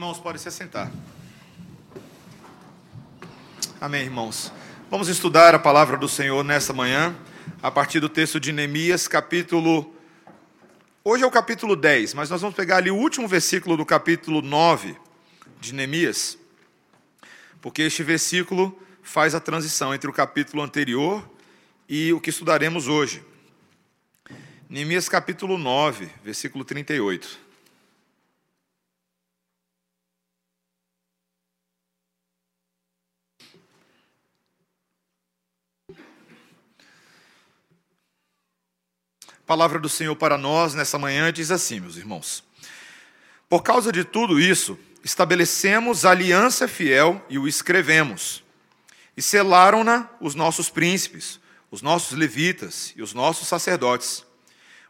irmãos podem se assentar. Amém, irmãos. Vamos estudar a palavra do Senhor nessa manhã, a partir do texto de Neemias, capítulo. Hoje é o capítulo 10, mas nós vamos pegar ali o último versículo do capítulo 9 de Neemias, porque este versículo faz a transição entre o capítulo anterior e o que estudaremos hoje. Neemias capítulo 9, versículo 38. Palavra do Senhor para nós nessa manhã diz assim, meus irmãos: Por causa de tudo isso, estabelecemos aliança fiel e o escrevemos. E selaram-na os nossos príncipes, os nossos levitas e os nossos sacerdotes.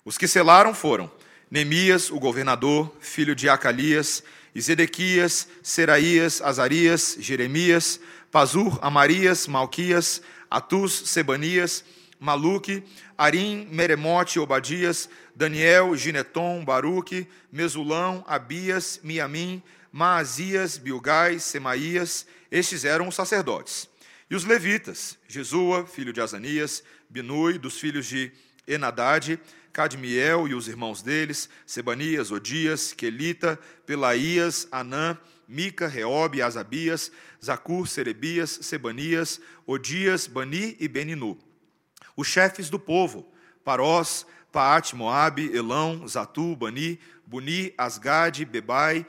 Os que selaram foram Neemias, o governador, filho de Acalias, e Zedequias, Seraías, Azarias, Jeremias, Pazur, Amarias, Malquias, Atus, Sebanias, Maluque, Arim, Meremote, Obadias, Daniel, Gineton, Baruque, Mesulão, Abias, Miamim, Maazias, Bilgai, Semaías, estes eram os sacerdotes. E os levitas, Jesua, filho de Azanias, Binui, dos filhos de Enadade, Cadmiel e os irmãos deles, Sebanias, Odias, Quelita, Pelaías, Anã, Mica, Reobe, Asabias, Zacur, Serebias, Sebanias, Odias, Bani e Beninu os chefes do povo, Parós, Paate, Moabe, Elão, Zatu, Bani, Buni, Asgade, Bebai,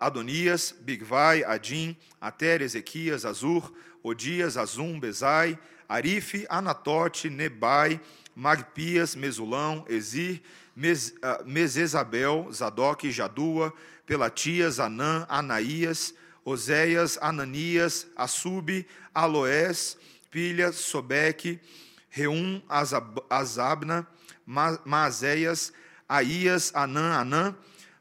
Adonias, Bigvai, Adim, Ater, Ezequias, Azur, Odias, Azum, Bezai, Arife, Anatote, Nebai, Magpias, Mesulão, Ezir, Mes, uh, Mesesabel, Zadok, Jadua, Pelatias, Anã, Anaías, Oséias, Ananias, Assub, Aloés, Pilha, Sobeque, Reum, Azabna, Maazéias, Aías, Anã, Anã,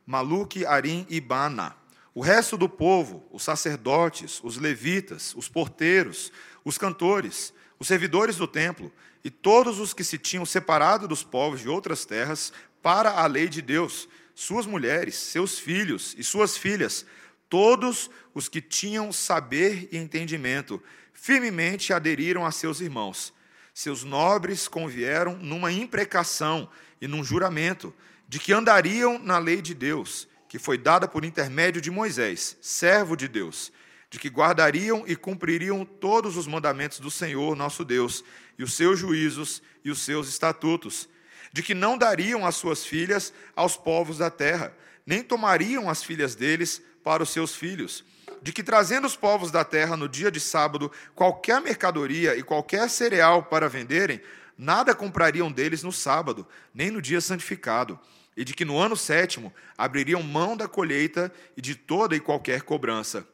Maluque, Arim e Bana. O resto do povo, os sacerdotes, os levitas, os porteiros, os cantores, os servidores do templo e todos os que se tinham separado dos povos de outras terras para a lei de Deus, suas mulheres, seus filhos e suas filhas, todos os que tinham saber e entendimento, firmemente aderiram a seus irmãos seus nobres convieram numa imprecação e num juramento de que andariam na lei de Deus, que foi dada por intermédio de Moisés, servo de Deus, de que guardariam e cumpririam todos os mandamentos do Senhor nosso Deus, e os seus juízos e os seus estatutos, de que não dariam as suas filhas aos povos da terra, nem tomariam as filhas deles para os seus filhos de que trazendo os povos da terra no dia de sábado qualquer mercadoria e qualquer cereal para venderem, nada comprariam deles no sábado, nem no dia santificado, e de que no ano sétimo abririam mão da colheita e de toda e qualquer cobrança.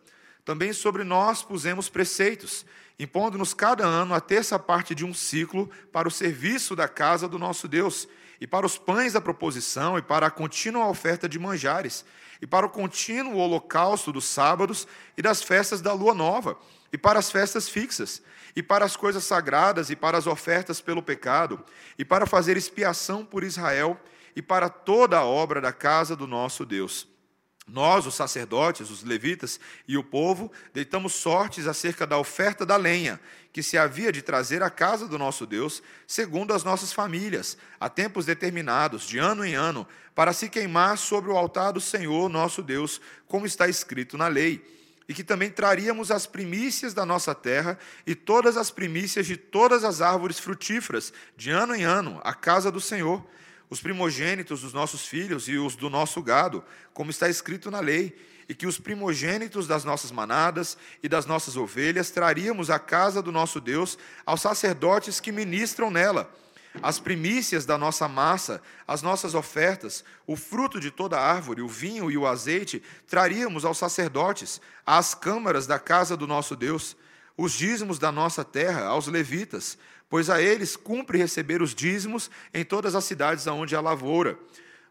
Também sobre nós pusemos preceitos, impondo-nos cada ano a terça parte de um ciclo para o serviço da casa do nosso Deus, e para os pães da proposição, e para a contínua oferta de manjares, e para o contínuo holocausto dos sábados e das festas da lua nova, e para as festas fixas, e para as coisas sagradas, e para as ofertas pelo pecado, e para fazer expiação por Israel, e para toda a obra da casa do nosso Deus. Nós, os sacerdotes, os levitas e o povo, deitamos sortes acerca da oferta da lenha, que se havia de trazer à casa do nosso Deus, segundo as nossas famílias, a tempos determinados, de ano em ano, para se queimar sobre o altar do Senhor nosso Deus, como está escrito na lei. E que também traríamos as primícias da nossa terra e todas as primícias de todas as árvores frutíferas, de ano em ano, à casa do Senhor os primogênitos dos nossos filhos e os do nosso gado, como está escrito na lei, e que os primogênitos das nossas manadas e das nossas ovelhas traríamos à casa do nosso Deus aos sacerdotes que ministram nela. As primícias da nossa massa, as nossas ofertas, o fruto de toda árvore, o vinho e o azeite, traríamos aos sacerdotes, às câmaras da casa do nosso Deus, os dízimos da nossa terra, aos levitas, pois a eles cumpre receber os dízimos em todas as cidades aonde há lavoura.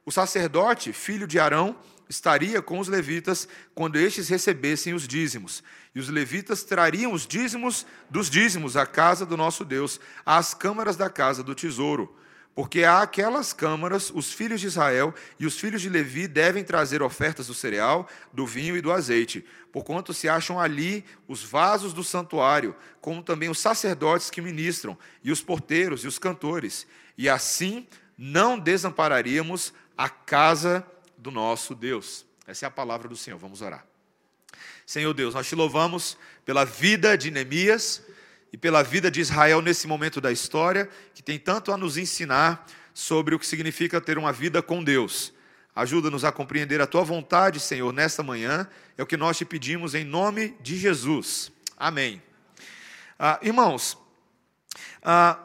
O sacerdote, filho de Arão, estaria com os levitas quando estes recebessem os dízimos. E os levitas trariam os dízimos dos dízimos à casa do nosso Deus, às câmaras da casa do tesouro. Porque há aquelas câmaras, os filhos de Israel e os filhos de Levi devem trazer ofertas do cereal, do vinho e do azeite, porquanto se acham ali os vasos do santuário, como também os sacerdotes que ministram, e os porteiros e os cantores. E assim não desampararíamos a casa do nosso Deus. Essa é a palavra do Senhor. Vamos orar. Senhor Deus, nós te louvamos pela vida de Neemias e pela vida de Israel nesse momento da história, que tem tanto a nos ensinar sobre o que significa ter uma vida com Deus. Ajuda-nos a compreender a tua vontade, Senhor, nesta manhã. É o que nós te pedimos em nome de Jesus. Amém. Ah, irmãos, ah,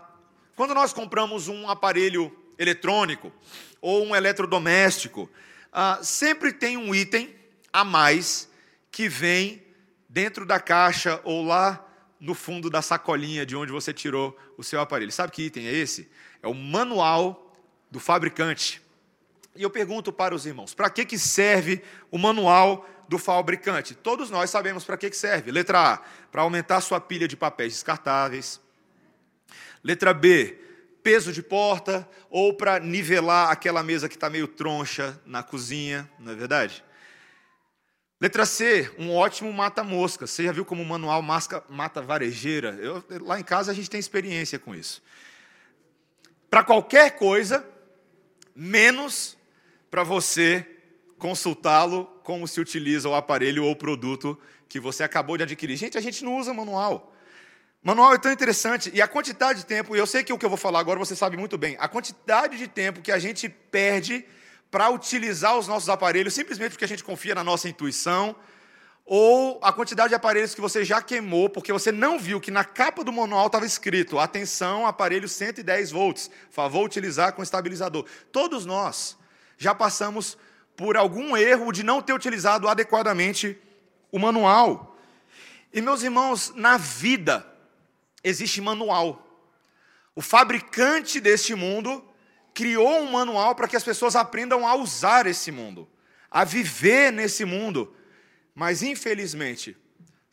quando nós compramos um aparelho eletrônico ou um eletrodoméstico, ah, sempre tem um item a mais que vem dentro da caixa ou lá no fundo da sacolinha de onde você tirou o seu aparelho. Sabe que item é esse? É o manual do fabricante. E eu pergunto para os irmãos: para que, que serve o manual do fabricante? Todos nós sabemos para que, que serve. Letra A, para aumentar sua pilha de papéis descartáveis. Letra B, peso de porta, ou para nivelar aquela mesa que está meio troncha na cozinha, não é verdade? Letra C, um ótimo mata-mosca. Você já viu como o manual masca, mata varejeira? Eu, lá em casa a gente tem experiência com isso. Para qualquer coisa, menos para você consultá-lo como se utiliza o aparelho ou o produto que você acabou de adquirir. Gente, a gente não usa manual. Manual é tão interessante e a quantidade de tempo, e eu sei que o que eu vou falar agora você sabe muito bem, a quantidade de tempo que a gente perde para utilizar os nossos aparelhos simplesmente porque a gente confia na nossa intuição, ou a quantidade de aparelhos que você já queimou porque você não viu que na capa do manual estava escrito: atenção, aparelho 110 volts, favor utilizar com estabilizador. Todos nós já passamos por algum erro de não ter utilizado adequadamente o manual. E meus irmãos, na vida existe manual. O fabricante deste mundo criou um manual para que as pessoas aprendam a usar esse mundo, a viver nesse mundo. Mas, infelizmente,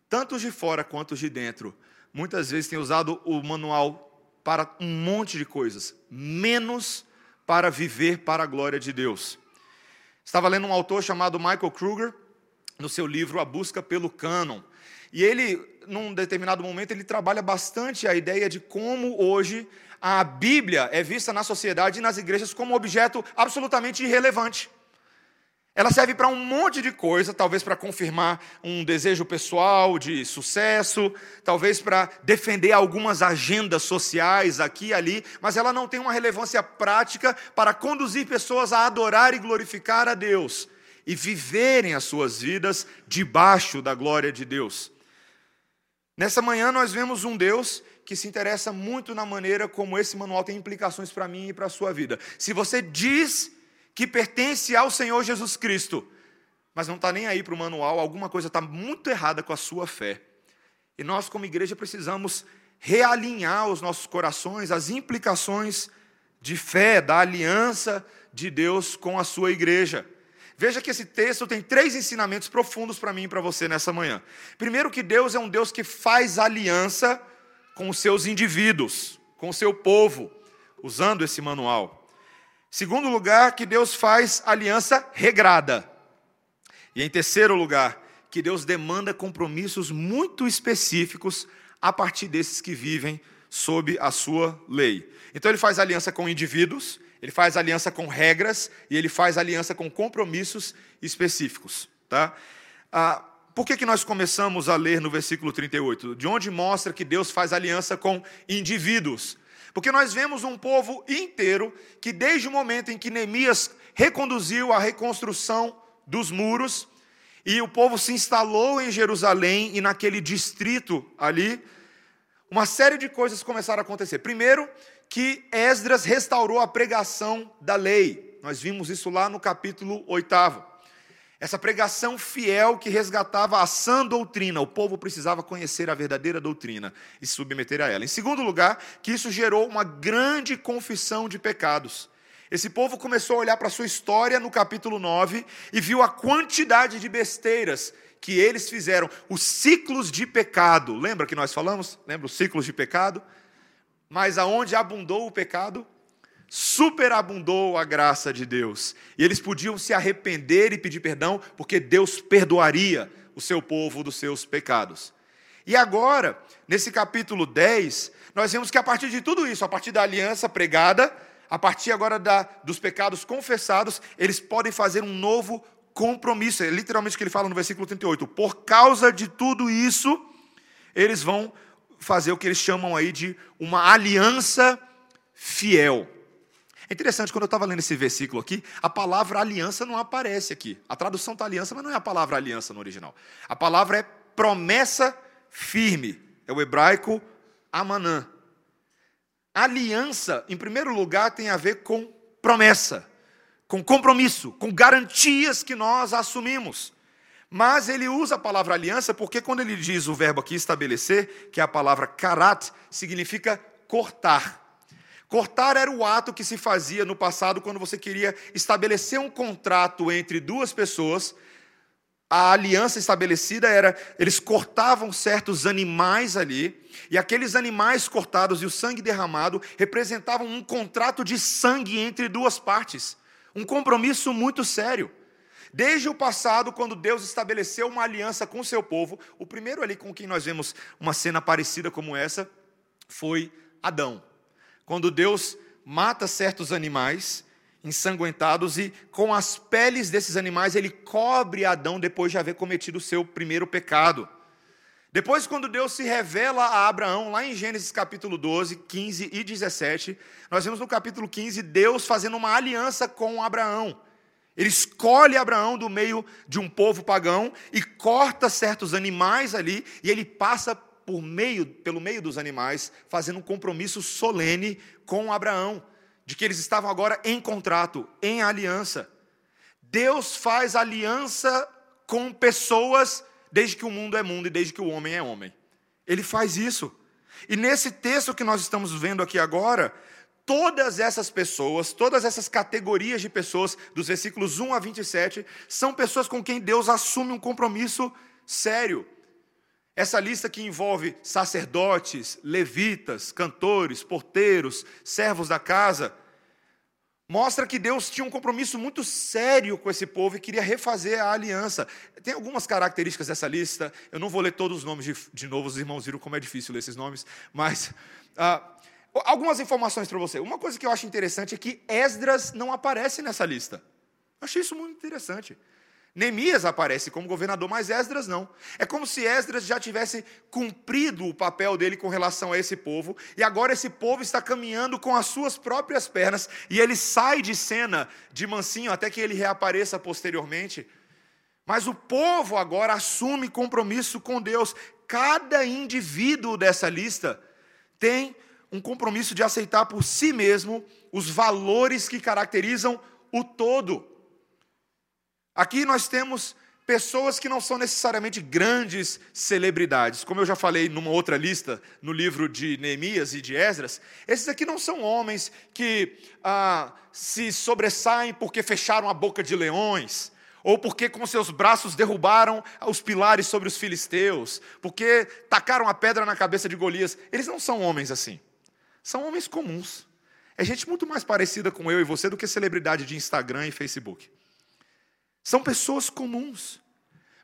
tanto os de fora quanto os de dentro, muitas vezes têm usado o manual para um monte de coisas, menos para viver para a glória de Deus. Estava lendo um autor chamado Michael Kruger, no seu livro A Busca pelo Cânon. E ele, num determinado momento, ele trabalha bastante a ideia de como hoje a Bíblia é vista na sociedade e nas igrejas como objeto absolutamente irrelevante. Ela serve para um monte de coisa, talvez para confirmar um desejo pessoal de sucesso, talvez para defender algumas agendas sociais aqui e ali, mas ela não tem uma relevância prática para conduzir pessoas a adorar e glorificar a Deus e viverem as suas vidas debaixo da glória de Deus. Nessa manhã nós vemos um Deus que se interessa muito na maneira como esse manual tem implicações para mim e para a sua vida. Se você diz que pertence ao Senhor Jesus Cristo, mas não está nem aí para o manual, alguma coisa está muito errada com a sua fé. E nós, como igreja, precisamos realinhar os nossos corações, as implicações de fé, da aliança de Deus com a sua igreja. Veja que esse texto tem três ensinamentos profundos para mim e para você nessa manhã. Primeiro, que Deus é um Deus que faz aliança com os seus indivíduos, com o seu povo, usando esse manual. Segundo lugar, que Deus faz aliança regrada. E em terceiro lugar, que Deus demanda compromissos muito específicos a partir desses que vivem sob a sua lei. Então ele faz aliança com indivíduos, ele faz aliança com regras e ele faz aliança com compromissos específicos. Tá? Ah, por que, que nós começamos a ler no versículo 38? De onde mostra que Deus faz aliança com indivíduos. Porque nós vemos um povo inteiro que, desde o momento em que Neemias reconduziu a reconstrução dos muros, e o povo se instalou em Jerusalém e naquele distrito ali, uma série de coisas começaram a acontecer. Primeiro, que Esdras restaurou a pregação da lei. Nós vimos isso lá no capítulo 8. Essa pregação fiel que resgatava a sã doutrina. O povo precisava conhecer a verdadeira doutrina e se submeter a ela. Em segundo lugar, que isso gerou uma grande confissão de pecados. Esse povo começou a olhar para a sua história no capítulo 9 e viu a quantidade de besteiras que eles fizeram, os ciclos de pecado. Lembra que nós falamos? Lembra os ciclos de pecado? Mas aonde abundou o pecado, superabundou a graça de Deus. E eles podiam se arrepender e pedir perdão, porque Deus perdoaria o seu povo dos seus pecados. E agora, nesse capítulo 10, nós vemos que a partir de tudo isso, a partir da aliança pregada, a partir agora da, dos pecados confessados, eles podem fazer um novo compromisso. É literalmente o que ele fala no versículo 38. Por causa de tudo isso, eles vão fazer o que eles chamam aí de uma aliança fiel. É interessante, quando eu estava lendo esse versículo aqui, a palavra aliança não aparece aqui. A tradução está aliança, mas não é a palavra aliança no original. A palavra é promessa firme. É o hebraico amanã. Aliança, em primeiro lugar, tem a ver com promessa, com compromisso, com garantias que nós assumimos. Mas ele usa a palavra aliança porque quando ele diz o verbo aqui estabelecer, que é a palavra karat, significa cortar. Cortar era o ato que se fazia no passado quando você queria estabelecer um contrato entre duas pessoas. A aliança estabelecida era, eles cortavam certos animais ali, e aqueles animais cortados e o sangue derramado representavam um contrato de sangue entre duas partes, um compromisso muito sério. Desde o passado, quando Deus estabeleceu uma aliança com o seu povo, o primeiro ali com quem nós vemos uma cena parecida como essa foi Adão. Quando Deus mata certos animais ensanguentados e com as peles desses animais ele cobre Adão depois de haver cometido o seu primeiro pecado. Depois, quando Deus se revela a Abraão, lá em Gênesis capítulo 12, 15 e 17, nós vemos no capítulo 15 Deus fazendo uma aliança com Abraão. Ele escolhe Abraão do meio de um povo pagão e corta certos animais ali, e ele passa por meio, pelo meio dos animais, fazendo um compromisso solene com Abraão, de que eles estavam agora em contrato, em aliança. Deus faz aliança com pessoas desde que o mundo é mundo e desde que o homem é homem. Ele faz isso. E nesse texto que nós estamos vendo aqui agora, todas essas pessoas, todas essas categorias de pessoas, dos versículos 1 a 27, são pessoas com quem Deus assume um compromisso sério. Essa lista que envolve sacerdotes, levitas, cantores, porteiros, servos da casa, mostra que Deus tinha um compromisso muito sério com esse povo e queria refazer a aliança. Tem algumas características dessa lista, eu não vou ler todos os nomes de, de novo, os irmãos viram como é difícil ler esses nomes, mas ah, Algumas informações para você. Uma coisa que eu acho interessante é que Esdras não aparece nessa lista. Achei isso muito interessante. Neemias aparece como governador, mas Esdras não. É como se Esdras já tivesse cumprido o papel dele com relação a esse povo, e agora esse povo está caminhando com as suas próprias pernas, e ele sai de cena de mansinho até que ele reapareça posteriormente. Mas o povo agora assume compromisso com Deus. Cada indivíduo dessa lista tem um compromisso de aceitar por si mesmo os valores que caracterizam o todo. Aqui nós temos pessoas que não são necessariamente grandes celebridades. Como eu já falei numa outra lista, no livro de Neemias e de Esdras, esses aqui não são homens que ah, se sobressaem porque fecharam a boca de leões, ou porque com seus braços derrubaram os pilares sobre os filisteus, porque tacaram a pedra na cabeça de Golias. Eles não são homens assim. São homens comuns. É gente muito mais parecida com eu e você do que celebridade de Instagram e Facebook. São pessoas comuns.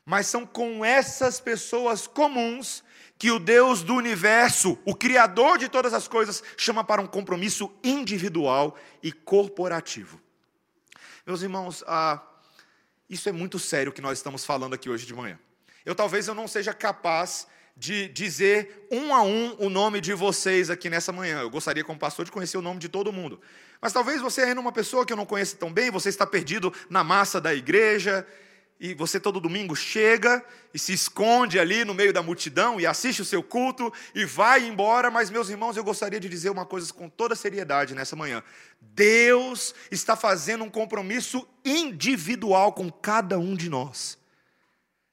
Mas são com essas pessoas comuns que o Deus do universo, o Criador de todas as coisas, chama para um compromisso individual e corporativo. Meus irmãos, ah, isso é muito sério o que nós estamos falando aqui hoje de manhã. Eu talvez eu não seja capaz de dizer um a um o nome de vocês aqui nessa manhã. Eu gostaria, como pastor, de conhecer o nome de todo mundo. Mas talvez você ainda uma pessoa que eu não conheço tão bem, você está perdido na massa da igreja, e você todo domingo chega e se esconde ali no meio da multidão e assiste o seu culto e vai embora, mas meus irmãos, eu gostaria de dizer uma coisa com toda seriedade nessa manhã. Deus está fazendo um compromisso individual com cada um de nós.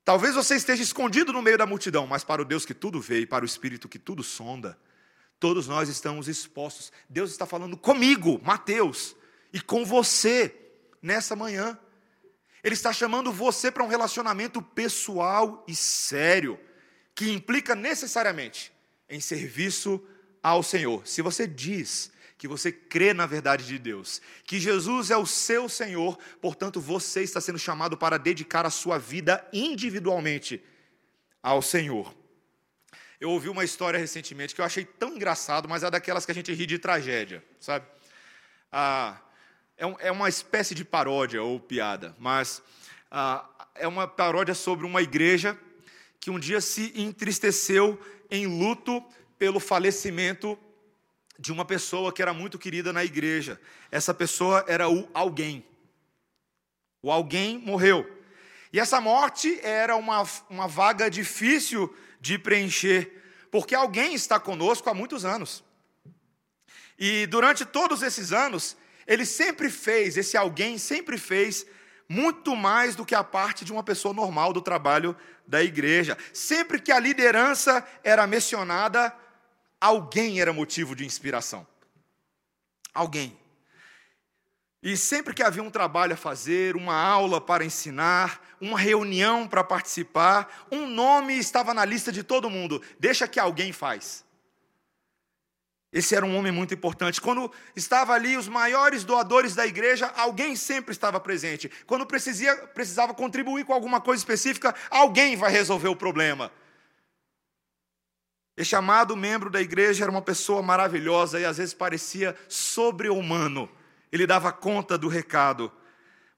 Talvez você esteja escondido no meio da multidão, mas para o Deus que tudo vê e para o Espírito que tudo sonda, todos nós estamos expostos. Deus está falando comigo, Mateus, e com você nessa manhã. Ele está chamando você para um relacionamento pessoal e sério, que implica necessariamente em serviço ao Senhor. Se você diz que você crê na verdade de Deus, que Jesus é o seu Senhor, portanto você está sendo chamado para dedicar a sua vida individualmente ao Senhor. Eu ouvi uma história recentemente que eu achei tão engraçado, mas é daquelas que a gente ri de tragédia, sabe? Ah, é, um, é uma espécie de paródia ou piada, mas ah, é uma paródia sobre uma igreja que um dia se entristeceu em luto pelo falecimento de uma pessoa que era muito querida na igreja. Essa pessoa era o alguém. O alguém morreu. E essa morte era uma, uma vaga difícil de preencher, porque alguém está conosco há muitos anos. E durante todos esses anos, ele sempre fez, esse alguém sempre fez muito mais do que a parte de uma pessoa normal do trabalho da igreja. Sempre que a liderança era mencionada, alguém era motivo de inspiração. Alguém. E sempre que havia um trabalho a fazer, uma aula para ensinar, uma reunião para participar, um nome estava na lista de todo mundo. Deixa que alguém faz. Esse era um homem muito importante. Quando estava ali os maiores doadores da igreja, alguém sempre estava presente. Quando precisava, precisava contribuir com alguma coisa específica, alguém vai resolver o problema. Esse amado membro da igreja era uma pessoa maravilhosa e às vezes parecia sobre-humano. Ele dava conta do recado.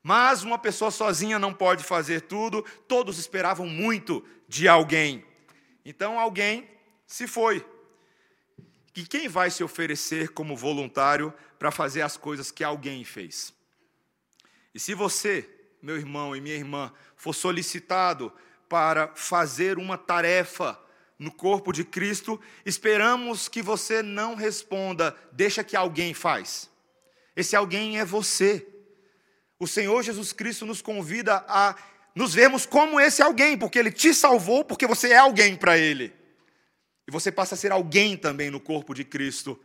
Mas uma pessoa sozinha não pode fazer tudo, todos esperavam muito de alguém. Então alguém se foi. E quem vai se oferecer como voluntário para fazer as coisas que alguém fez? E se você, meu irmão e minha irmã, for solicitado para fazer uma tarefa no corpo de Cristo, esperamos que você não responda, deixa que alguém faz. Esse alguém é você. O Senhor Jesus Cristo nos convida a nos vermos como esse alguém, porque Ele te salvou, porque você é alguém para Ele. E você passa a ser alguém também no corpo de Cristo.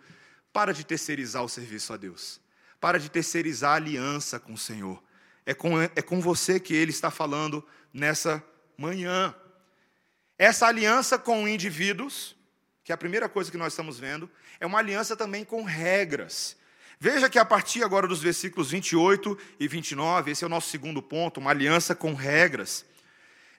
Para de terceirizar o serviço a Deus. Para de terceirizar a aliança com o Senhor. É com, é com você que Ele está falando nessa manhã. Essa aliança com indivíduos, que é a primeira coisa que nós estamos vendo, é uma aliança também com regras. Veja que a partir agora dos versículos 28 e 29, esse é o nosso segundo ponto, uma aliança com regras.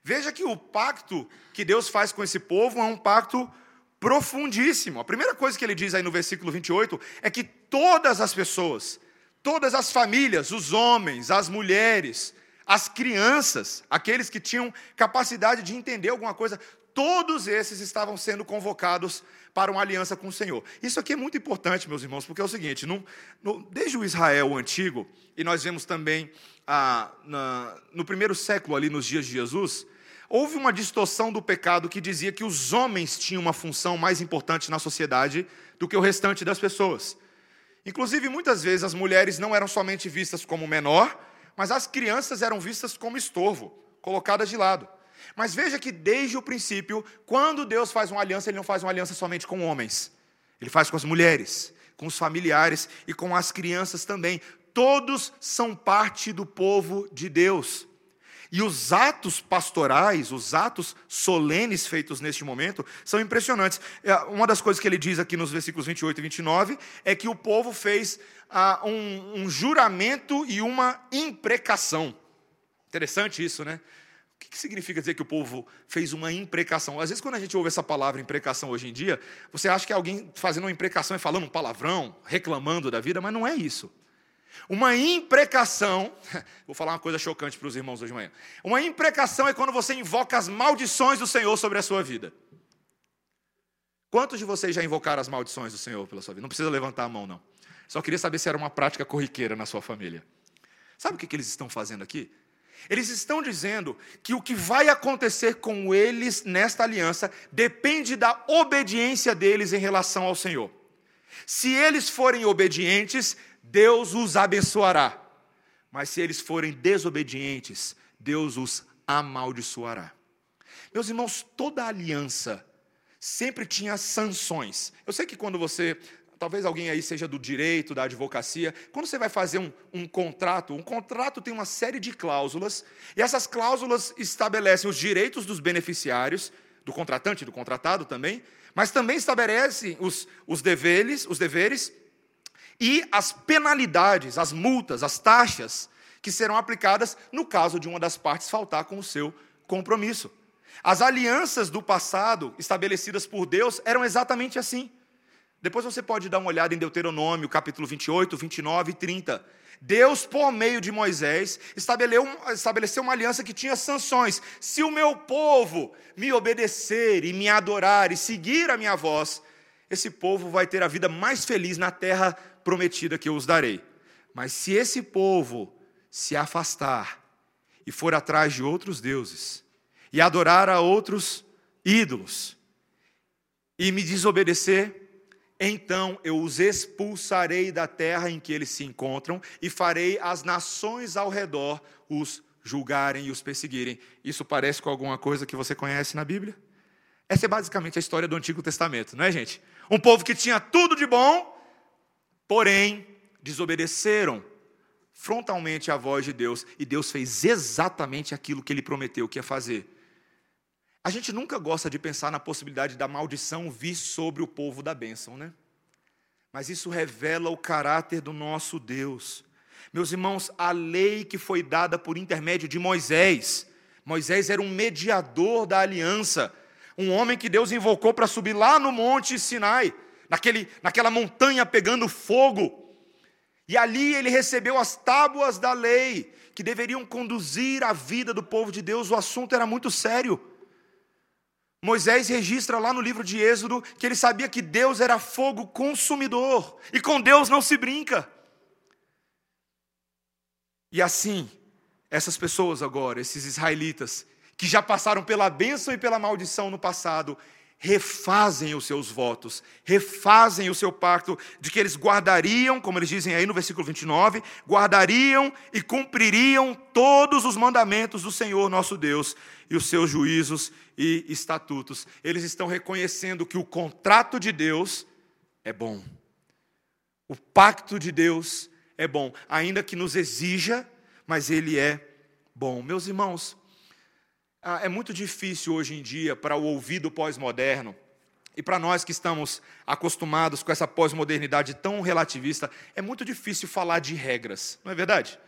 Veja que o pacto que Deus faz com esse povo é um pacto profundíssimo. A primeira coisa que ele diz aí no versículo 28 é que todas as pessoas, todas as famílias, os homens, as mulheres, as crianças, aqueles que tinham capacidade de entender alguma coisa, todos esses estavam sendo convocados para uma aliança com o Senhor. Isso aqui é muito importante, meus irmãos, porque é o seguinte: no, no, desde o Israel antigo, e nós vemos também ah, na, no primeiro século, ali nos dias de Jesus, houve uma distorção do pecado que dizia que os homens tinham uma função mais importante na sociedade do que o restante das pessoas. Inclusive, muitas vezes as mulheres não eram somente vistas como menor, mas as crianças eram vistas como estorvo, colocadas de lado. Mas veja que desde o princípio, quando Deus faz uma aliança, Ele não faz uma aliança somente com homens, Ele faz com as mulheres, com os familiares e com as crianças também. Todos são parte do povo de Deus. E os atos pastorais, os atos solenes feitos neste momento, são impressionantes. É, uma das coisas que ele diz aqui nos versículos 28 e 29 é que o povo fez ah, um, um juramento e uma imprecação. Interessante isso, né? O que significa dizer que o povo fez uma imprecação? Às vezes, quando a gente ouve essa palavra imprecação hoje em dia, você acha que é alguém fazendo uma imprecação e falando um palavrão, reclamando da vida, mas não é isso. Uma imprecação, vou falar uma coisa chocante para os irmãos hoje de manhã. Uma imprecação é quando você invoca as maldições do Senhor sobre a sua vida. Quantos de vocês já invocaram as maldições do Senhor pela sua vida? Não precisa levantar a mão, não. Só queria saber se era uma prática corriqueira na sua família. Sabe o que eles estão fazendo aqui? Eles estão dizendo que o que vai acontecer com eles nesta aliança depende da obediência deles em relação ao Senhor. Se eles forem obedientes, Deus os abençoará. Mas se eles forem desobedientes, Deus os amaldiçoará. Meus irmãos, toda aliança sempre tinha sanções. Eu sei que quando você, talvez alguém aí seja do direito, da advocacia, quando você vai fazer um, um contrato, um contrato tem uma série de cláusulas, e essas cláusulas estabelecem os direitos dos beneficiários, do contratante do contratado também, mas também estabelecem os, os deveres, os deveres e as penalidades, as multas, as taxas que serão aplicadas no caso de uma das partes faltar com o seu compromisso. As alianças do passado estabelecidas por Deus eram exatamente assim. Depois você pode dar uma olhada em Deuteronômio, capítulo 28, 29 e 30. Deus, por meio de Moisés, estabeleceu uma aliança que tinha sanções. Se o meu povo me obedecer e me adorar e seguir a minha voz, esse povo vai ter a vida mais feliz na terra prometida que eu os darei. Mas se esse povo se afastar e for atrás de outros deuses e adorar a outros ídolos e me desobedecer, então eu os expulsarei da terra em que eles se encontram e farei as nações ao redor os julgarem e os perseguirem. Isso parece com alguma coisa que você conhece na Bíblia? Essa é basicamente a história do Antigo Testamento, não é, gente? Um povo que tinha tudo de bom, porém desobedeceram frontalmente à voz de Deus e Deus fez exatamente aquilo que ele prometeu que ia fazer. A gente nunca gosta de pensar na possibilidade da maldição vir sobre o povo da bênção, né? Mas isso revela o caráter do nosso Deus. Meus irmãos, a lei que foi dada por intermédio de Moisés, Moisés era um mediador da aliança, um homem que Deus invocou para subir lá no monte Sinai, naquele, naquela montanha pegando fogo, e ali ele recebeu as tábuas da lei, que deveriam conduzir a vida do povo de Deus. O assunto era muito sério. Moisés registra lá no livro de Êxodo que ele sabia que Deus era fogo consumidor, e com Deus não se brinca. E assim, essas pessoas agora, esses israelitas, que já passaram pela bênção e pela maldição no passado, refazem os seus votos, refazem o seu pacto de que eles guardariam, como eles dizem aí no versículo 29, guardariam e cumpririam todos os mandamentos do Senhor nosso Deus e os seus juízos e estatutos. Eles estão reconhecendo que o contrato de Deus é bom. O pacto de Deus é bom, ainda que nos exija, mas ele é bom. Meus irmãos, é muito difícil hoje em dia para o ouvido pós-moderno e para nós que estamos acostumados com essa pós-modernidade tão relativista, é muito difícil falar de regras, não é verdade?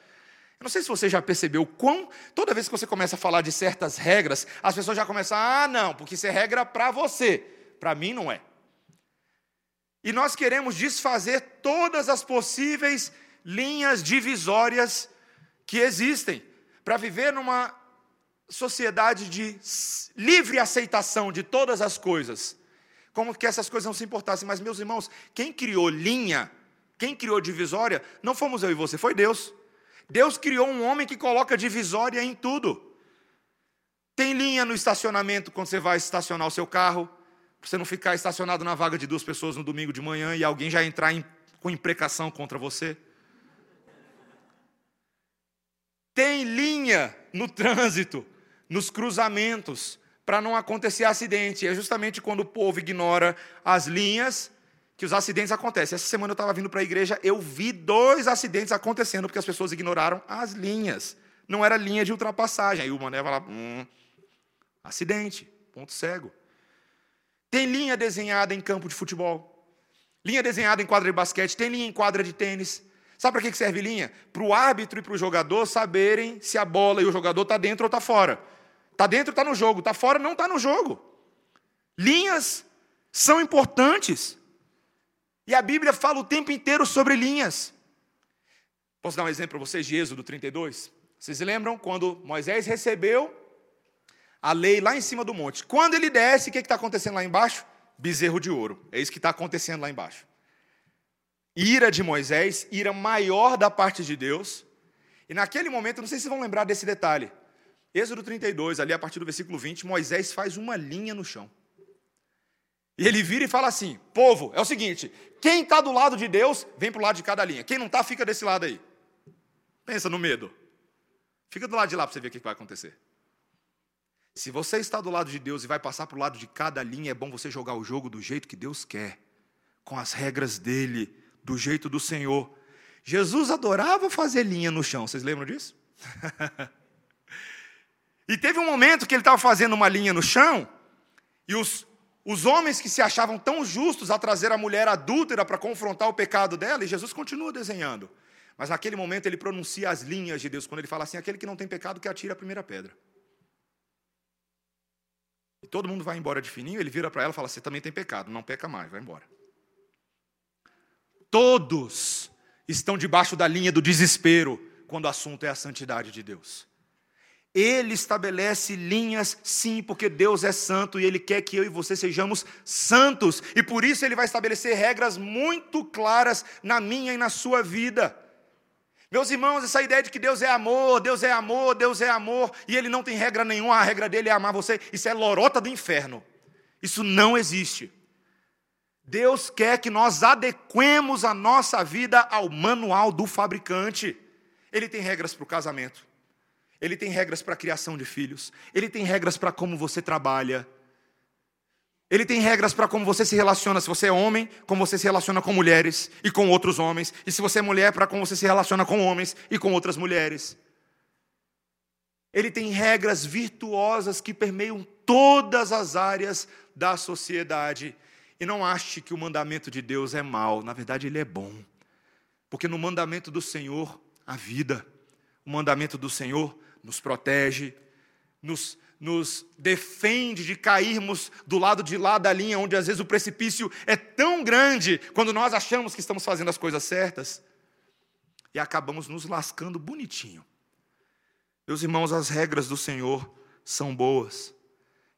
Eu não sei se você já percebeu quão, toda vez que você começa a falar de certas regras, as pessoas já começam, ah, não, porque isso é regra para você, para mim não é. E nós queremos desfazer todas as possíveis linhas divisórias que existem, para viver numa sociedade de livre aceitação de todas as coisas, como que essas coisas não se importassem. Mas, meus irmãos, quem criou linha, quem criou divisória, não fomos eu e você, foi Deus. Deus criou um homem que coloca divisória em tudo. Tem linha no estacionamento quando você vai estacionar o seu carro, para você não ficar estacionado na vaga de duas pessoas no domingo de manhã e alguém já entrar em, com imprecação contra você. Tem linha no trânsito nos cruzamentos, para não acontecer acidente. É justamente quando o povo ignora as linhas que os acidentes acontecem. Essa semana eu estava vindo para a igreja, eu vi dois acidentes acontecendo porque as pessoas ignoraram as linhas. Não era linha de ultrapassagem. Aí o mané vai lá, hum, acidente, ponto cego. Tem linha desenhada em campo de futebol. Linha desenhada em quadra de basquete, tem linha em quadra de tênis. Sabe para que serve linha? Para o árbitro e para o jogador saberem se a bola e o jogador está dentro ou está fora. Está dentro, está no jogo. Está fora, não está no jogo. Linhas são importantes. E a Bíblia fala o tempo inteiro sobre linhas. Posso dar um exemplo para vocês de Êxodo 32? Vocês lembram quando Moisés recebeu a lei lá em cima do monte? Quando ele desce, o que está acontecendo lá embaixo? Bezerro de ouro. É isso que está acontecendo lá embaixo. Ira de Moisés, ira maior da parte de Deus. E naquele momento, não sei se vão lembrar desse detalhe. Êxodo 32, ali a partir do versículo 20, Moisés faz uma linha no chão. E ele vira e fala assim: povo, é o seguinte, quem está do lado de Deus, vem para o lado de cada linha. Quem não está, fica desse lado aí. Pensa no medo. Fica do lado de lá para você ver o que vai acontecer. Se você está do lado de Deus e vai passar para o lado de cada linha, é bom você jogar o jogo do jeito que Deus quer, com as regras dele, do jeito do Senhor. Jesus adorava fazer linha no chão, vocês lembram disso? E teve um momento que ele estava fazendo uma linha no chão, e os os homens que se achavam tão justos a trazer a mulher adúltera para confrontar o pecado dela, e Jesus continua desenhando. Mas naquele momento ele pronuncia as linhas de Deus, quando ele fala assim: aquele que não tem pecado que atira a primeira pedra. E todo mundo vai embora de fininho, ele vira para ela e fala: Você também tem pecado, não peca mais, vai embora. Todos estão debaixo da linha do desespero quando o assunto é a santidade de Deus. Ele estabelece linhas, sim, porque Deus é santo e Ele quer que eu e você sejamos santos, e por isso Ele vai estabelecer regras muito claras na minha e na sua vida. Meus irmãos, essa ideia de que Deus é amor, Deus é amor, Deus é amor, e Ele não tem regra nenhuma, a regra dele é amar você, isso é lorota do inferno. Isso não existe. Deus quer que nós adequemos a nossa vida ao manual do fabricante. Ele tem regras para o casamento. Ele tem regras para a criação de filhos. Ele tem regras para como você trabalha. Ele tem regras para como você se relaciona. Se você é homem, como você se relaciona com mulheres e com outros homens. E se você é mulher, para como você se relaciona com homens e com outras mulheres. Ele tem regras virtuosas que permeiam todas as áreas da sociedade. E não ache que o mandamento de Deus é mau. Na verdade, ele é bom. Porque no mandamento do Senhor, a vida. O mandamento do Senhor, nos protege, nos, nos defende de cairmos do lado de lá da linha, onde às vezes o precipício é tão grande, quando nós achamos que estamos fazendo as coisas certas, e acabamos nos lascando bonitinho. Meus irmãos, as regras do Senhor são boas,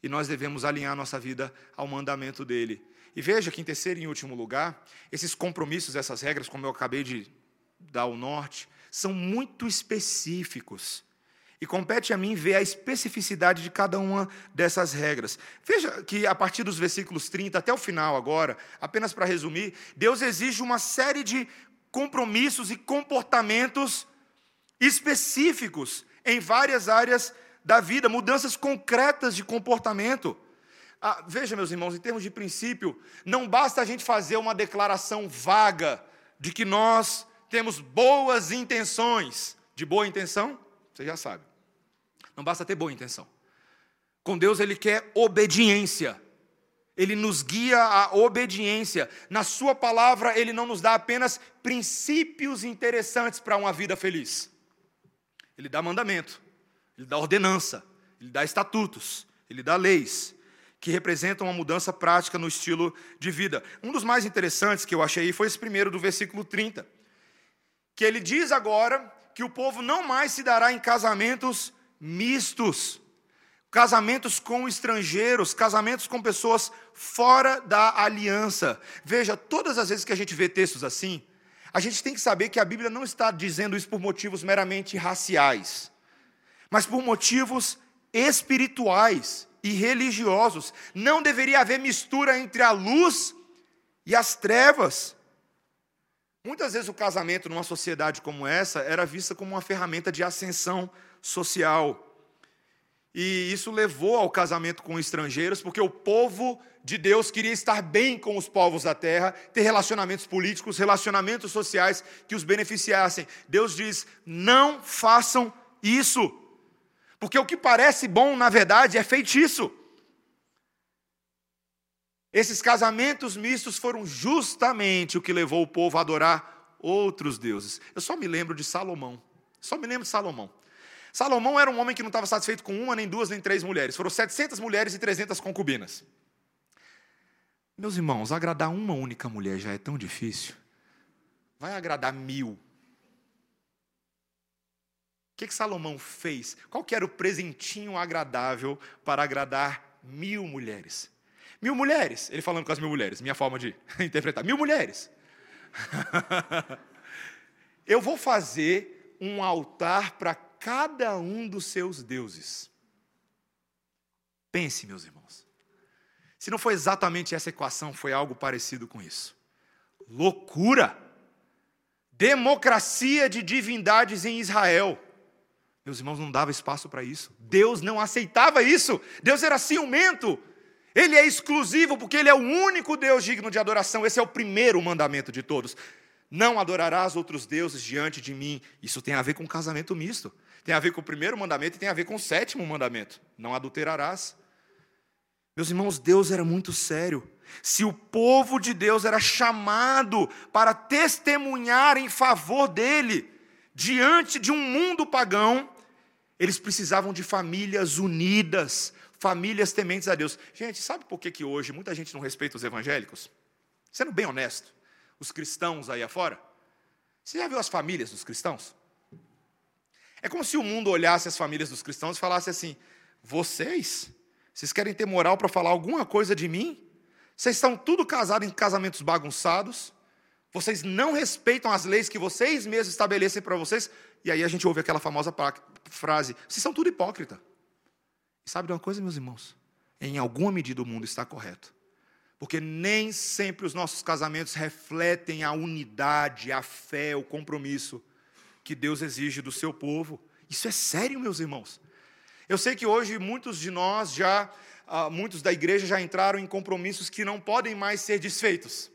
e nós devemos alinhar nossa vida ao mandamento dele. E veja que, em terceiro e último lugar, esses compromissos, essas regras, como eu acabei de dar o norte, são muito específicos. E compete a mim ver a especificidade de cada uma dessas regras. Veja que a partir dos versículos 30 até o final, agora, apenas para resumir, Deus exige uma série de compromissos e comportamentos específicos em várias áreas da vida, mudanças concretas de comportamento. Ah, veja, meus irmãos, em termos de princípio, não basta a gente fazer uma declaração vaga de que nós temos boas intenções. De boa intenção? Você já sabe. Não basta ter boa intenção. Com Deus ele quer obediência. Ele nos guia à obediência. Na Sua palavra, Ele não nos dá apenas princípios interessantes para uma vida feliz. Ele dá mandamento, Ele dá ordenança, Ele dá estatutos, Ele dá leis, que representam uma mudança prática no estilo de vida. Um dos mais interessantes que eu achei foi esse primeiro do versículo 30, que ele diz agora que o povo não mais se dará em casamentos mistos, casamentos com estrangeiros, casamentos com pessoas fora da aliança. Veja, todas as vezes que a gente vê textos assim, a gente tem que saber que a Bíblia não está dizendo isso por motivos meramente raciais, mas por motivos espirituais e religiosos. Não deveria haver mistura entre a luz e as trevas. Muitas vezes o casamento numa sociedade como essa era vista como uma ferramenta de ascensão social. E isso levou ao casamento com estrangeiros, porque o povo de Deus queria estar bem com os povos da terra, ter relacionamentos políticos, relacionamentos sociais que os beneficiassem. Deus diz: não façam isso, porque o que parece bom, na verdade, é feitiço. Esses casamentos mistos foram justamente o que levou o povo a adorar outros deuses. Eu só me lembro de Salomão. Só me lembro de Salomão. Salomão era um homem que não estava satisfeito com uma, nem duas, nem três mulheres. Foram 700 mulheres e 300 concubinas. Meus irmãos, agradar uma única mulher já é tão difícil. Vai agradar mil. O que, que Salomão fez? Qual que era o presentinho agradável para agradar mil mulheres? Mil mulheres, ele falando com as mil mulheres, minha forma de interpretar. Mil mulheres. Eu vou fazer um altar para cada um dos seus deuses. Pense, meus irmãos. Se não foi exatamente essa equação, foi algo parecido com isso. Loucura! Democracia de divindades em Israel. Meus irmãos, não dava espaço para isso. Deus não aceitava isso. Deus era ciumento. Ele é exclusivo porque ele é o único Deus digno de adoração. Esse é o primeiro mandamento de todos. Não adorarás outros deuses diante de mim. Isso tem a ver com casamento misto. Tem a ver com o primeiro mandamento e tem a ver com o sétimo mandamento. Não adulterarás. Meus irmãos, Deus era muito sério. Se o povo de Deus era chamado para testemunhar em favor dele, diante de um mundo pagão, eles precisavam de famílias unidas, famílias tementes a Deus. Gente, sabe por que, que hoje muita gente não respeita os evangélicos? Sendo bem honesto, os cristãos aí afora. Você já viu as famílias dos cristãos? É como se o mundo olhasse as famílias dos cristãos e falasse assim: vocês, vocês querem ter moral para falar alguma coisa de mim? Vocês estão tudo casados em casamentos bagunçados, vocês não respeitam as leis que vocês mesmos estabelecem para vocês, e aí a gente ouve aquela famosa frase: vocês são tudo hipócrita. E sabe de uma coisa, meus irmãos? Em alguma medida o mundo está correto. Porque nem sempre os nossos casamentos refletem a unidade, a fé, o compromisso que Deus exige do seu povo. Isso é sério, meus irmãos. Eu sei que hoje muitos de nós já, uh, muitos da igreja já entraram em compromissos que não podem mais ser desfeitos.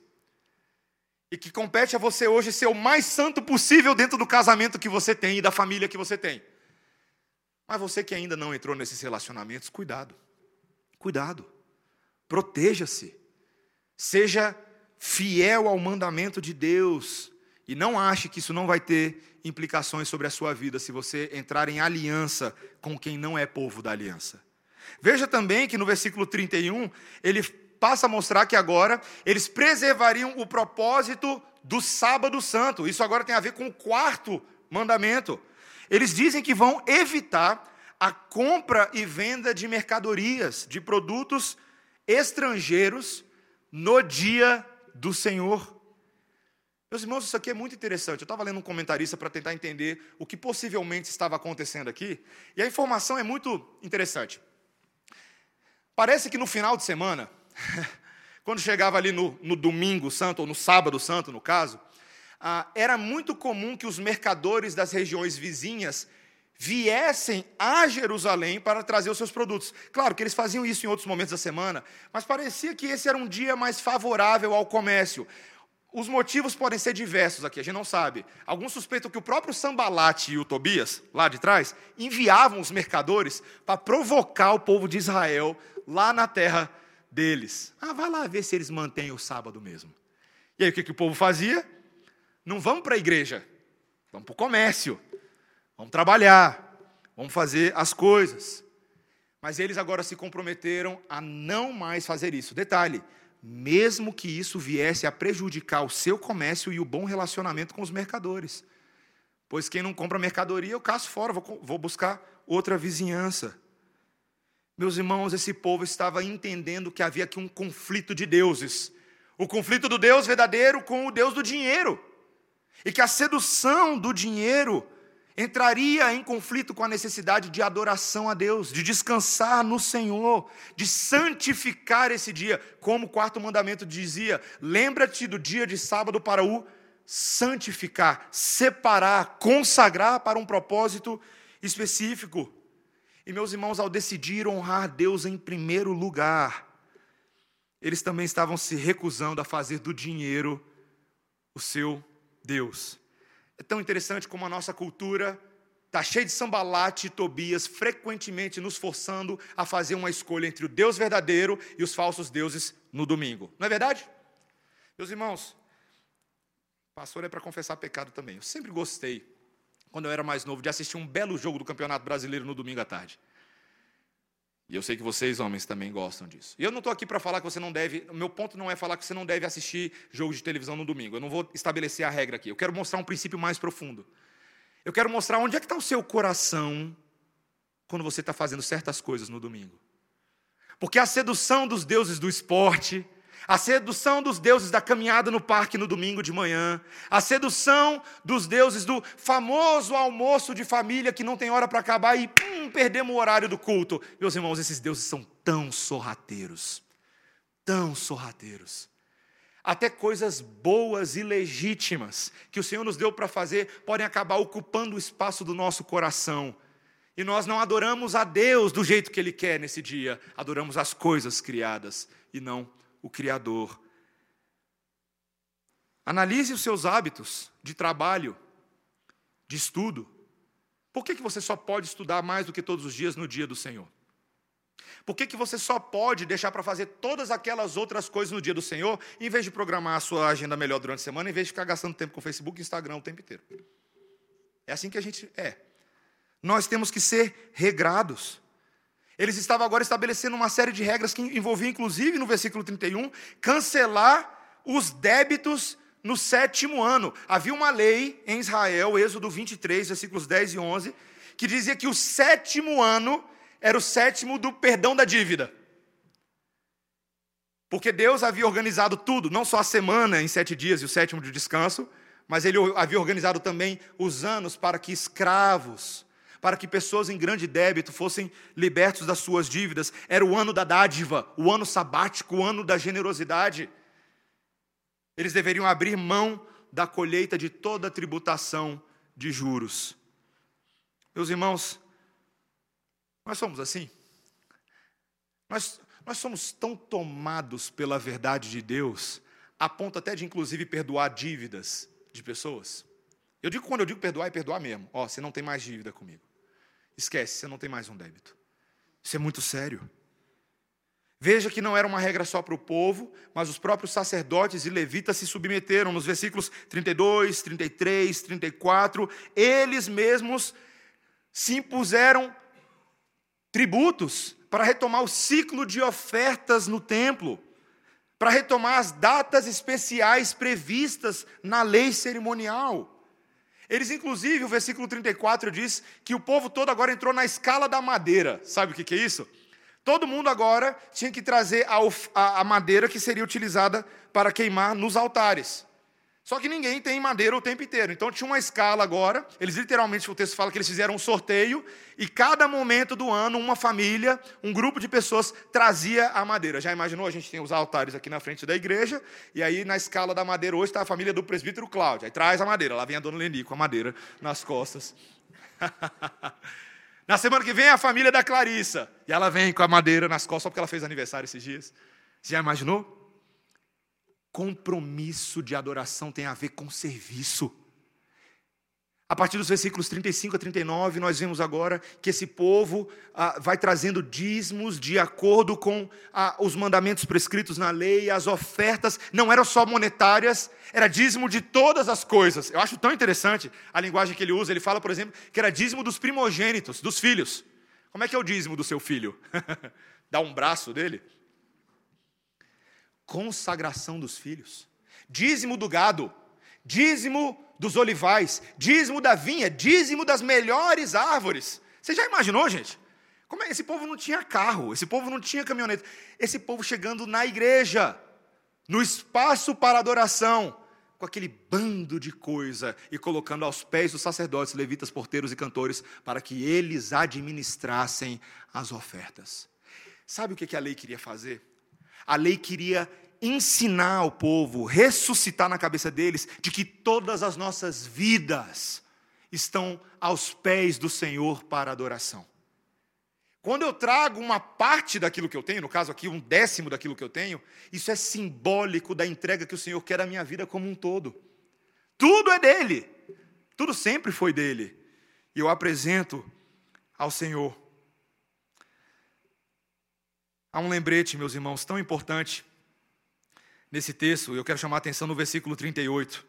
E que compete a você hoje ser o mais santo possível dentro do casamento que você tem e da família que você tem. Mas você que ainda não entrou nesses relacionamentos, cuidado. Cuidado. Proteja-se. Seja fiel ao mandamento de Deus. E não ache que isso não vai ter implicações sobre a sua vida se você entrar em aliança com quem não é povo da aliança. Veja também que no versículo 31, ele passa a mostrar que agora eles preservariam o propósito do sábado santo. Isso agora tem a ver com o quarto mandamento. Eles dizem que vão evitar a compra e venda de mercadorias, de produtos estrangeiros no dia do Senhor. Meus irmãos, isso aqui é muito interessante. Eu estava lendo um comentarista para tentar entender o que possivelmente estava acontecendo aqui, e a informação é muito interessante. Parece que no final de semana, quando chegava ali no, no domingo santo, ou no sábado santo, no caso, ah, era muito comum que os mercadores das regiões vizinhas viessem a Jerusalém para trazer os seus produtos. Claro que eles faziam isso em outros momentos da semana, mas parecia que esse era um dia mais favorável ao comércio. Os motivos podem ser diversos aqui, a gente não sabe. Alguns suspeitam que o próprio Sambalate e o Tobias, lá de trás, enviavam os mercadores para provocar o povo de Israel lá na terra deles. Ah, vai lá ver se eles mantêm o sábado mesmo. E aí o que, que o povo fazia? Não vamos para a igreja, vamos para o comércio, vamos trabalhar, vamos fazer as coisas. Mas eles agora se comprometeram a não mais fazer isso. Detalhe: mesmo que isso viesse a prejudicar o seu comércio e o bom relacionamento com os mercadores. Pois quem não compra mercadoria, eu caço fora, vou buscar outra vizinhança. Meus irmãos, esse povo estava entendendo que havia aqui um conflito de deuses. O conflito do Deus verdadeiro com o Deus do dinheiro e que a sedução do dinheiro entraria em conflito com a necessidade de adoração a Deus, de descansar no Senhor, de santificar esse dia, como o quarto mandamento dizia: lembra-te do dia de sábado para o santificar, separar, consagrar para um propósito específico. E meus irmãos, ao decidir honrar Deus em primeiro lugar, eles também estavam se recusando a fazer do dinheiro o seu Deus. É tão interessante como a nossa cultura está cheia de sambalate e Tobias, frequentemente nos forçando a fazer uma escolha entre o Deus verdadeiro e os falsos deuses no domingo. Não é verdade? Meus irmãos, pastor é para confessar pecado também. Eu sempre gostei, quando eu era mais novo, de assistir um belo jogo do Campeonato Brasileiro no domingo à tarde. E eu sei que vocês, homens, também gostam disso. E eu não estou aqui para falar que você não deve. O meu ponto não é falar que você não deve assistir jogos de televisão no domingo. Eu não vou estabelecer a regra aqui. Eu quero mostrar um princípio mais profundo. Eu quero mostrar onde é que está o seu coração quando você está fazendo certas coisas no domingo. Porque a sedução dos deuses do esporte, a sedução dos deuses da caminhada no parque no domingo de manhã, a sedução dos deuses do famoso almoço de família que não tem hora para acabar e pum, perdemos o horário do culto. Meus irmãos, esses deuses são tão sorrateiros, tão sorrateiros. Até coisas boas e legítimas que o Senhor nos deu para fazer podem acabar ocupando o espaço do nosso coração. E nós não adoramos a Deus do jeito que Ele quer nesse dia, adoramos as coisas criadas e não o Criador. Analise os seus hábitos de trabalho, de estudo. Por que, que você só pode estudar mais do que todos os dias no dia do Senhor? Por que, que você só pode deixar para fazer todas aquelas outras coisas no dia do Senhor, em vez de programar a sua agenda melhor durante a semana, em vez de ficar gastando tempo com Facebook e Instagram o tempo inteiro? É assim que a gente é. Nós temos que ser regrados. Eles estavam agora estabelecendo uma série de regras que envolvia, inclusive, no versículo 31, cancelar os débitos no sétimo ano. Havia uma lei em Israel, Êxodo 23, versículos 10 e 11, que dizia que o sétimo ano era o sétimo do perdão da dívida. Porque Deus havia organizado tudo, não só a semana em sete dias e o sétimo de descanso, mas Ele havia organizado também os anos para que escravos, para que pessoas em grande débito fossem libertos das suas dívidas. Era o ano da dádiva, o ano sabático, o ano da generosidade. Eles deveriam abrir mão da colheita de toda a tributação de juros. Meus irmãos, nós somos assim. Nós, nós somos tão tomados pela verdade de Deus, a ponto até de, inclusive, perdoar dívidas de pessoas. Eu digo quando eu digo perdoar, é perdoar mesmo. Ó, oh, você não tem mais dívida comigo. Esquece, você não tem mais um débito. Isso é muito sério. Veja que não era uma regra só para o povo, mas os próprios sacerdotes e levitas se submeteram. Nos versículos 32, 33, 34, eles mesmos se impuseram tributos para retomar o ciclo de ofertas no templo, para retomar as datas especiais previstas na lei cerimonial. Eles, inclusive, o versículo 34 diz que o povo todo agora entrou na escala da madeira. Sabe o que é isso? Todo mundo agora tinha que trazer a, madeira que seria utilizada para queimar nos altares. Só que ninguém tem madeira o tempo inteiro. Então tinha uma escala agora. Eles literalmente, o texto fala que eles fizeram um sorteio e cada momento do ano uma família, um grupo de pessoas trazia a madeira. Já imaginou? A gente tem os altares aqui na frente da igreja e aí na escala da madeira hoje está a família do presbítero Cláudio. Aí traz a madeira. Lá vem a dona Leni com a madeira nas costas. na semana que vem a família da Clarissa e ela vem com a madeira nas costas só porque ela fez aniversário esses dias. Já imaginou? Compromisso de adoração tem a ver com serviço. A partir dos versículos 35 a 39, nós vemos agora que esse povo ah, vai trazendo dízimos de acordo com ah, os mandamentos prescritos na lei, as ofertas não eram só monetárias, era dízimo de todas as coisas. Eu acho tão interessante a linguagem que ele usa. Ele fala, por exemplo, que era dízimo dos primogênitos, dos filhos. Como é que é o dízimo do seu filho? Dá um braço dele? Consagração dos filhos, dízimo do gado, dízimo dos olivais, dízimo da vinha, dízimo das melhores árvores. Você já imaginou, gente? Como é? Esse povo não tinha carro, esse povo não tinha caminhonete, esse povo chegando na igreja, no espaço para adoração, com aquele bando de coisa e colocando aos pés dos sacerdotes, levitas, porteiros e cantores, para que eles administrassem as ofertas. Sabe o que a lei queria fazer? A lei queria ensinar ao povo, ressuscitar na cabeça deles, de que todas as nossas vidas estão aos pés do Senhor para adoração. Quando eu trago uma parte daquilo que eu tenho, no caso aqui um décimo daquilo que eu tenho, isso é simbólico da entrega que o Senhor quer à minha vida como um todo. Tudo é dele, tudo sempre foi dele, e eu apresento ao Senhor. Há um lembrete, meus irmãos, tão importante nesse texto, eu quero chamar a atenção no versículo 38,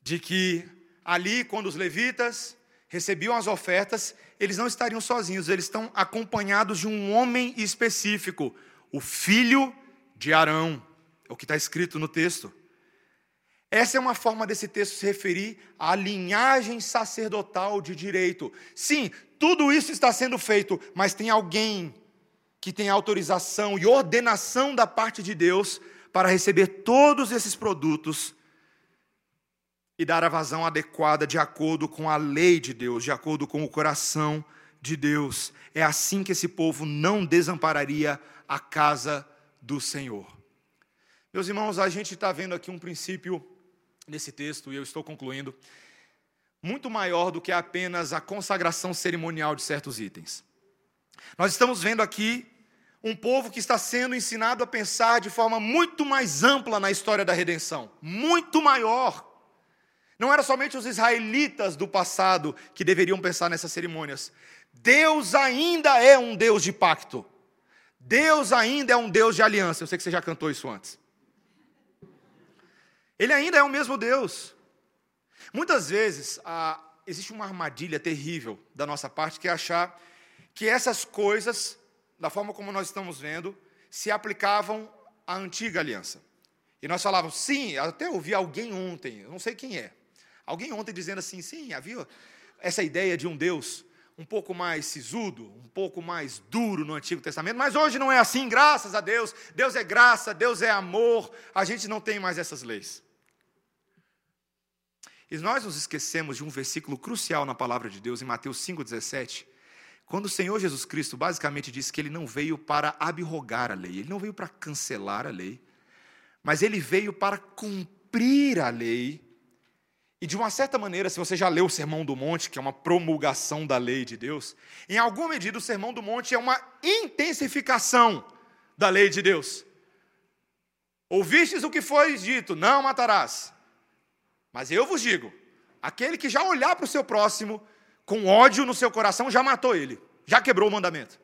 de que ali, quando os levitas recebiam as ofertas, eles não estariam sozinhos, eles estão acompanhados de um homem específico, o filho de Arão, é o que está escrito no texto. Essa é uma forma desse texto se referir à linhagem sacerdotal de direito. Sim, tudo isso está sendo feito, mas tem alguém que tem autorização e ordenação da parte de Deus para receber todos esses produtos e dar a vazão adequada de acordo com a lei de Deus, de acordo com o coração de Deus. É assim que esse povo não desampararia a casa do Senhor. Meus irmãos, a gente está vendo aqui um princípio nesse texto, e eu estou concluindo, muito maior do que apenas a consagração cerimonial de certos itens. Nós estamos vendo aqui um povo que está sendo ensinado a pensar de forma muito mais ampla na história da redenção, muito maior. Não era somente os israelitas do passado que deveriam pensar nessas cerimônias. Deus ainda é um Deus de pacto. Deus ainda é um Deus de aliança. Eu sei que você já cantou isso antes. Ele ainda é o mesmo Deus. Muitas vezes ah, existe uma armadilha terrível da nossa parte que é achar que essas coisas, da forma como nós estamos vendo, se aplicavam à antiga aliança. E nós falávamos, sim, até ouvi alguém ontem, não sei quem é, alguém ontem dizendo assim, sim, havia essa ideia de um Deus um pouco mais sisudo, um pouco mais duro no Antigo Testamento, mas hoje não é assim, graças a Deus. Deus é graça, Deus é amor, a gente não tem mais essas leis. E nós nos esquecemos de um versículo crucial na palavra de Deus, em Mateus 5,17, quando o Senhor Jesus Cristo basicamente disse que ele não veio para abrogar a lei, ele não veio para cancelar a lei, mas ele veio para cumprir a lei e de uma certa maneira, se você já leu o Sermão do Monte, que é uma promulgação da lei de Deus, em alguma medida o Sermão do Monte é uma intensificação da lei de Deus. Ouvistes o que foi dito: não matarás. Mas eu vos digo: aquele que já olhar para o seu próximo com ódio no seu coração já matou ele, já quebrou o mandamento.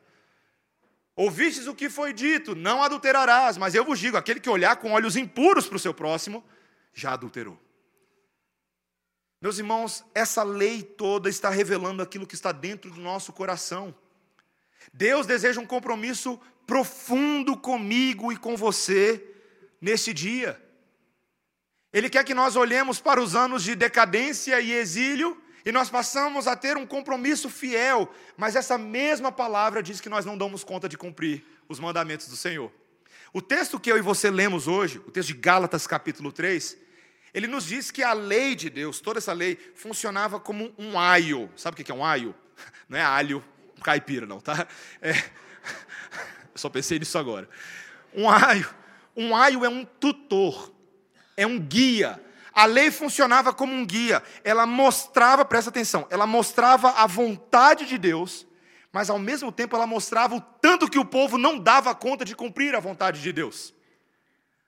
Ouvistes o que foi dito: não adulterarás. Mas eu vos digo: aquele que olhar com olhos impuros para o seu próximo já adulterou. Meus irmãos, essa lei toda está revelando aquilo que está dentro do nosso coração. Deus deseja um compromisso profundo comigo e com você neste dia. Ele quer que nós olhemos para os anos de decadência e exílio e nós passamos a ter um compromisso fiel, mas essa mesma palavra diz que nós não damos conta de cumprir os mandamentos do Senhor. O texto que eu e você lemos hoje, o texto de Gálatas capítulo 3, ele nos diz que a lei de Deus, toda essa lei, funcionava como um aio. Sabe o que é um aio? Não é alho caipira, não, tá? É... Eu só pensei nisso agora. Um aio. Um aio é um tutor, é um guia. A lei funcionava como um guia. Ela mostrava, presta atenção, ela mostrava a vontade de Deus, mas ao mesmo tempo ela mostrava o tanto que o povo não dava conta de cumprir a vontade de Deus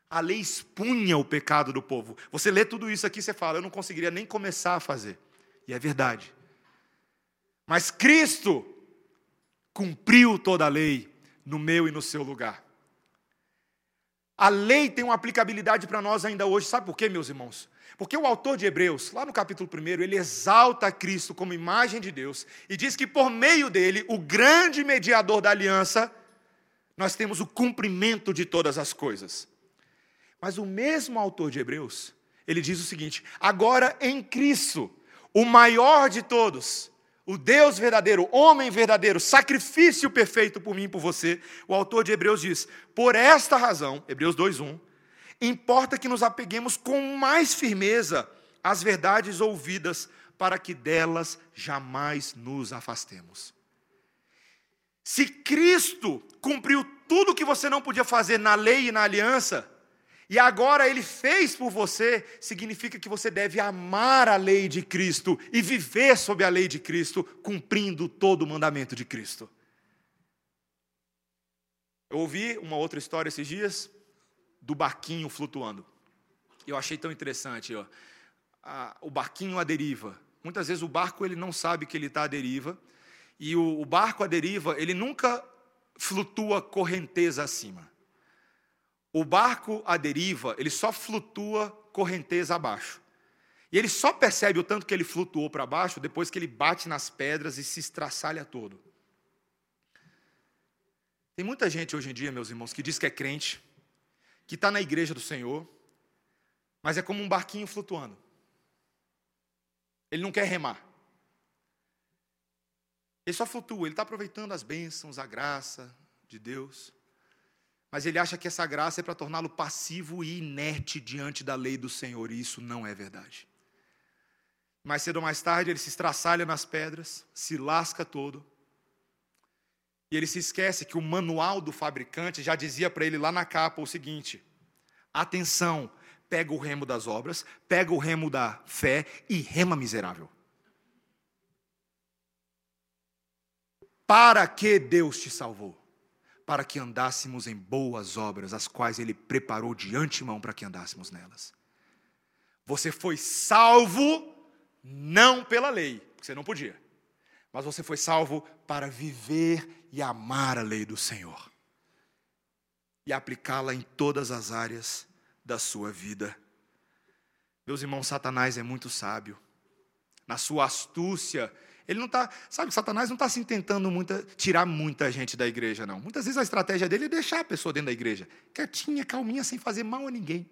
a lei expunha o pecado do povo. Você lê tudo isso aqui e você fala, eu não conseguiria nem começar a fazer. E é verdade. Mas Cristo cumpriu toda a lei no meu e no seu lugar. A lei tem uma aplicabilidade para nós ainda hoje. Sabe por quê, meus irmãos? Porque o autor de Hebreus, lá no capítulo 1, ele exalta Cristo como imagem de Deus e diz que por meio dele, o grande mediador da aliança, nós temos o cumprimento de todas as coisas. Mas o mesmo autor de Hebreus, ele diz o seguinte: agora em Cristo, o maior de todos, o Deus verdadeiro, homem verdadeiro, sacrifício perfeito por mim e por você, o autor de Hebreus diz: por esta razão, Hebreus 2:1, importa que nos apeguemos com mais firmeza às verdades ouvidas, para que delas jamais nos afastemos. Se Cristo cumpriu tudo o que você não podia fazer na lei e na aliança, e agora ele fez por você, significa que você deve amar a lei de Cristo e viver sob a lei de Cristo, cumprindo todo o mandamento de Cristo. Eu ouvi uma outra história esses dias do barquinho flutuando. Eu achei tão interessante, ó. o barquinho à deriva. Muitas vezes o barco ele não sabe que ele está à deriva e o, o barco à deriva ele nunca flutua correnteza acima. O barco à deriva, ele só flutua correnteza abaixo. E ele só percebe o tanto que ele flutuou para baixo depois que ele bate nas pedras e se estraçalha todo. Tem muita gente hoje em dia, meus irmãos, que diz que é crente, que está na igreja do Senhor, mas é como um barquinho flutuando. Ele não quer remar. Ele só flutua, ele está aproveitando as bênçãos, a graça de Deus mas ele acha que essa graça é para torná-lo passivo e inerte diante da lei do Senhor, e isso não é verdade. Mais cedo ou mais tarde, ele se estraçalha nas pedras, se lasca todo, e ele se esquece que o manual do fabricante já dizia para ele lá na capa o seguinte: atenção, pega o remo das obras, pega o remo da fé e rema miserável. Para que Deus te salvou? para que andássemos em boas obras, as quais Ele preparou de antemão para que andássemos nelas. Você foi salvo não pela lei, porque você não podia, mas você foi salvo para viver e amar a lei do Senhor e aplicá-la em todas as áreas da sua vida. Meus irmãos, Satanás é muito sábio. Na sua astúcia, ele não está. Sabe, Satanás não está assim tentando muita, tirar muita gente da igreja, não. Muitas vezes a estratégia dele é deixar a pessoa dentro da igreja, quietinha, calminha, sem fazer mal a ninguém.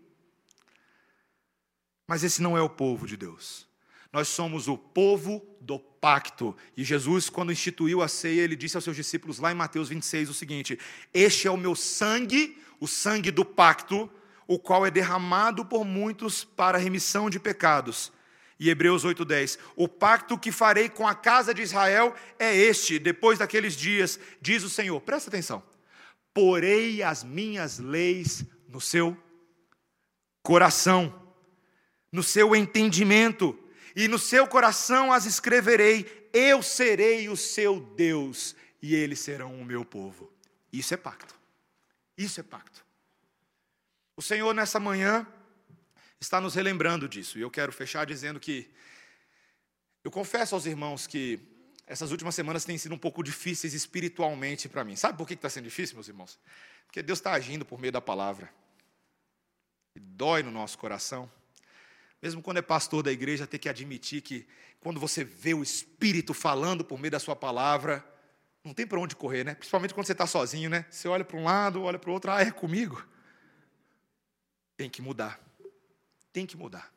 Mas esse não é o povo de Deus. Nós somos o povo do pacto. E Jesus, quando instituiu a ceia, ele disse aos seus discípulos, lá em Mateus 26, o seguinte: Este é o meu sangue, o sangue do pacto, o qual é derramado por muitos para a remissão de pecados. E Hebreus 8:10, o pacto que farei com a casa de Israel é este, depois daqueles dias, diz o Senhor. Presta atenção. Porei as minhas leis no seu coração, no seu entendimento, e no seu coração as escreverei. Eu serei o seu Deus, e eles serão o meu povo. Isso é pacto. Isso é pacto. O Senhor, nessa manhã, está nos relembrando disso. E eu quero fechar dizendo que eu confesso aos irmãos que essas últimas semanas têm sido um pouco difíceis espiritualmente para mim. Sabe por que está sendo difícil, meus irmãos? Porque Deus está agindo por meio da palavra. E dói no nosso coração. Mesmo quando é pastor da igreja, ter que admitir que quando você vê o Espírito falando por meio da sua palavra, não tem para onde correr, né? Principalmente quando você está sozinho, né? Você olha para um lado, olha para o outro, ah, é comigo. Tem que mudar. Tem que mudar.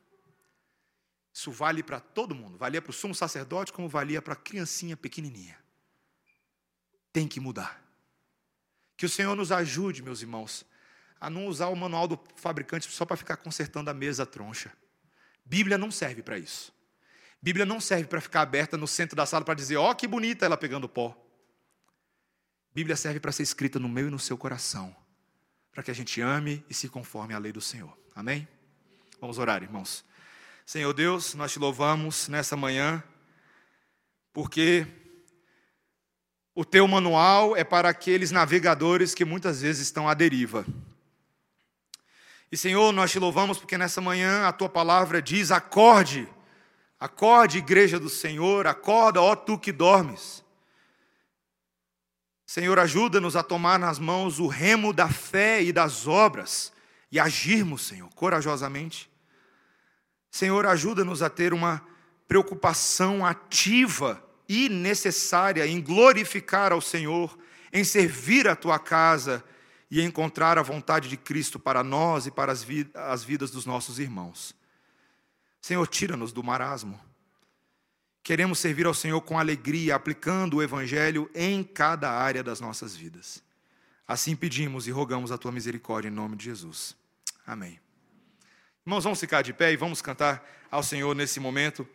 Isso vale para todo mundo. Valia para o sumo sacerdote, como valia para a criancinha pequenininha. Tem que mudar. Que o Senhor nos ajude, meus irmãos, a não usar o manual do fabricante só para ficar consertando a mesa troncha. Bíblia não serve para isso. Bíblia não serve para ficar aberta no centro da sala para dizer, ó, oh, que bonita ela pegando pó. Bíblia serve para ser escrita no meu e no seu coração para que a gente ame e se conforme à lei do Senhor. Amém? Vamos orar, irmãos. Senhor Deus, nós te louvamos nessa manhã, porque o teu manual é para aqueles navegadores que muitas vezes estão à deriva. E Senhor, nós te louvamos porque nessa manhã a tua palavra diz: acorde, acorde, igreja do Senhor, acorda, ó tu que dormes. Senhor, ajuda-nos a tomar nas mãos o remo da fé e das obras e agirmos, Senhor, corajosamente. Senhor, ajuda-nos a ter uma preocupação ativa e necessária em glorificar ao Senhor, em servir a tua casa e encontrar a vontade de Cristo para nós e para as, vidas dos nossos irmãos. Senhor, tira-nos do marasmo. Queremos servir ao Senhor com alegria, aplicando o Evangelho em cada área das nossas vidas. Assim pedimos e rogamos a tua misericórdia em nome de Jesus. Amém. Irmãos, vamos ficar de pé e vamos cantar ao Senhor nesse momento.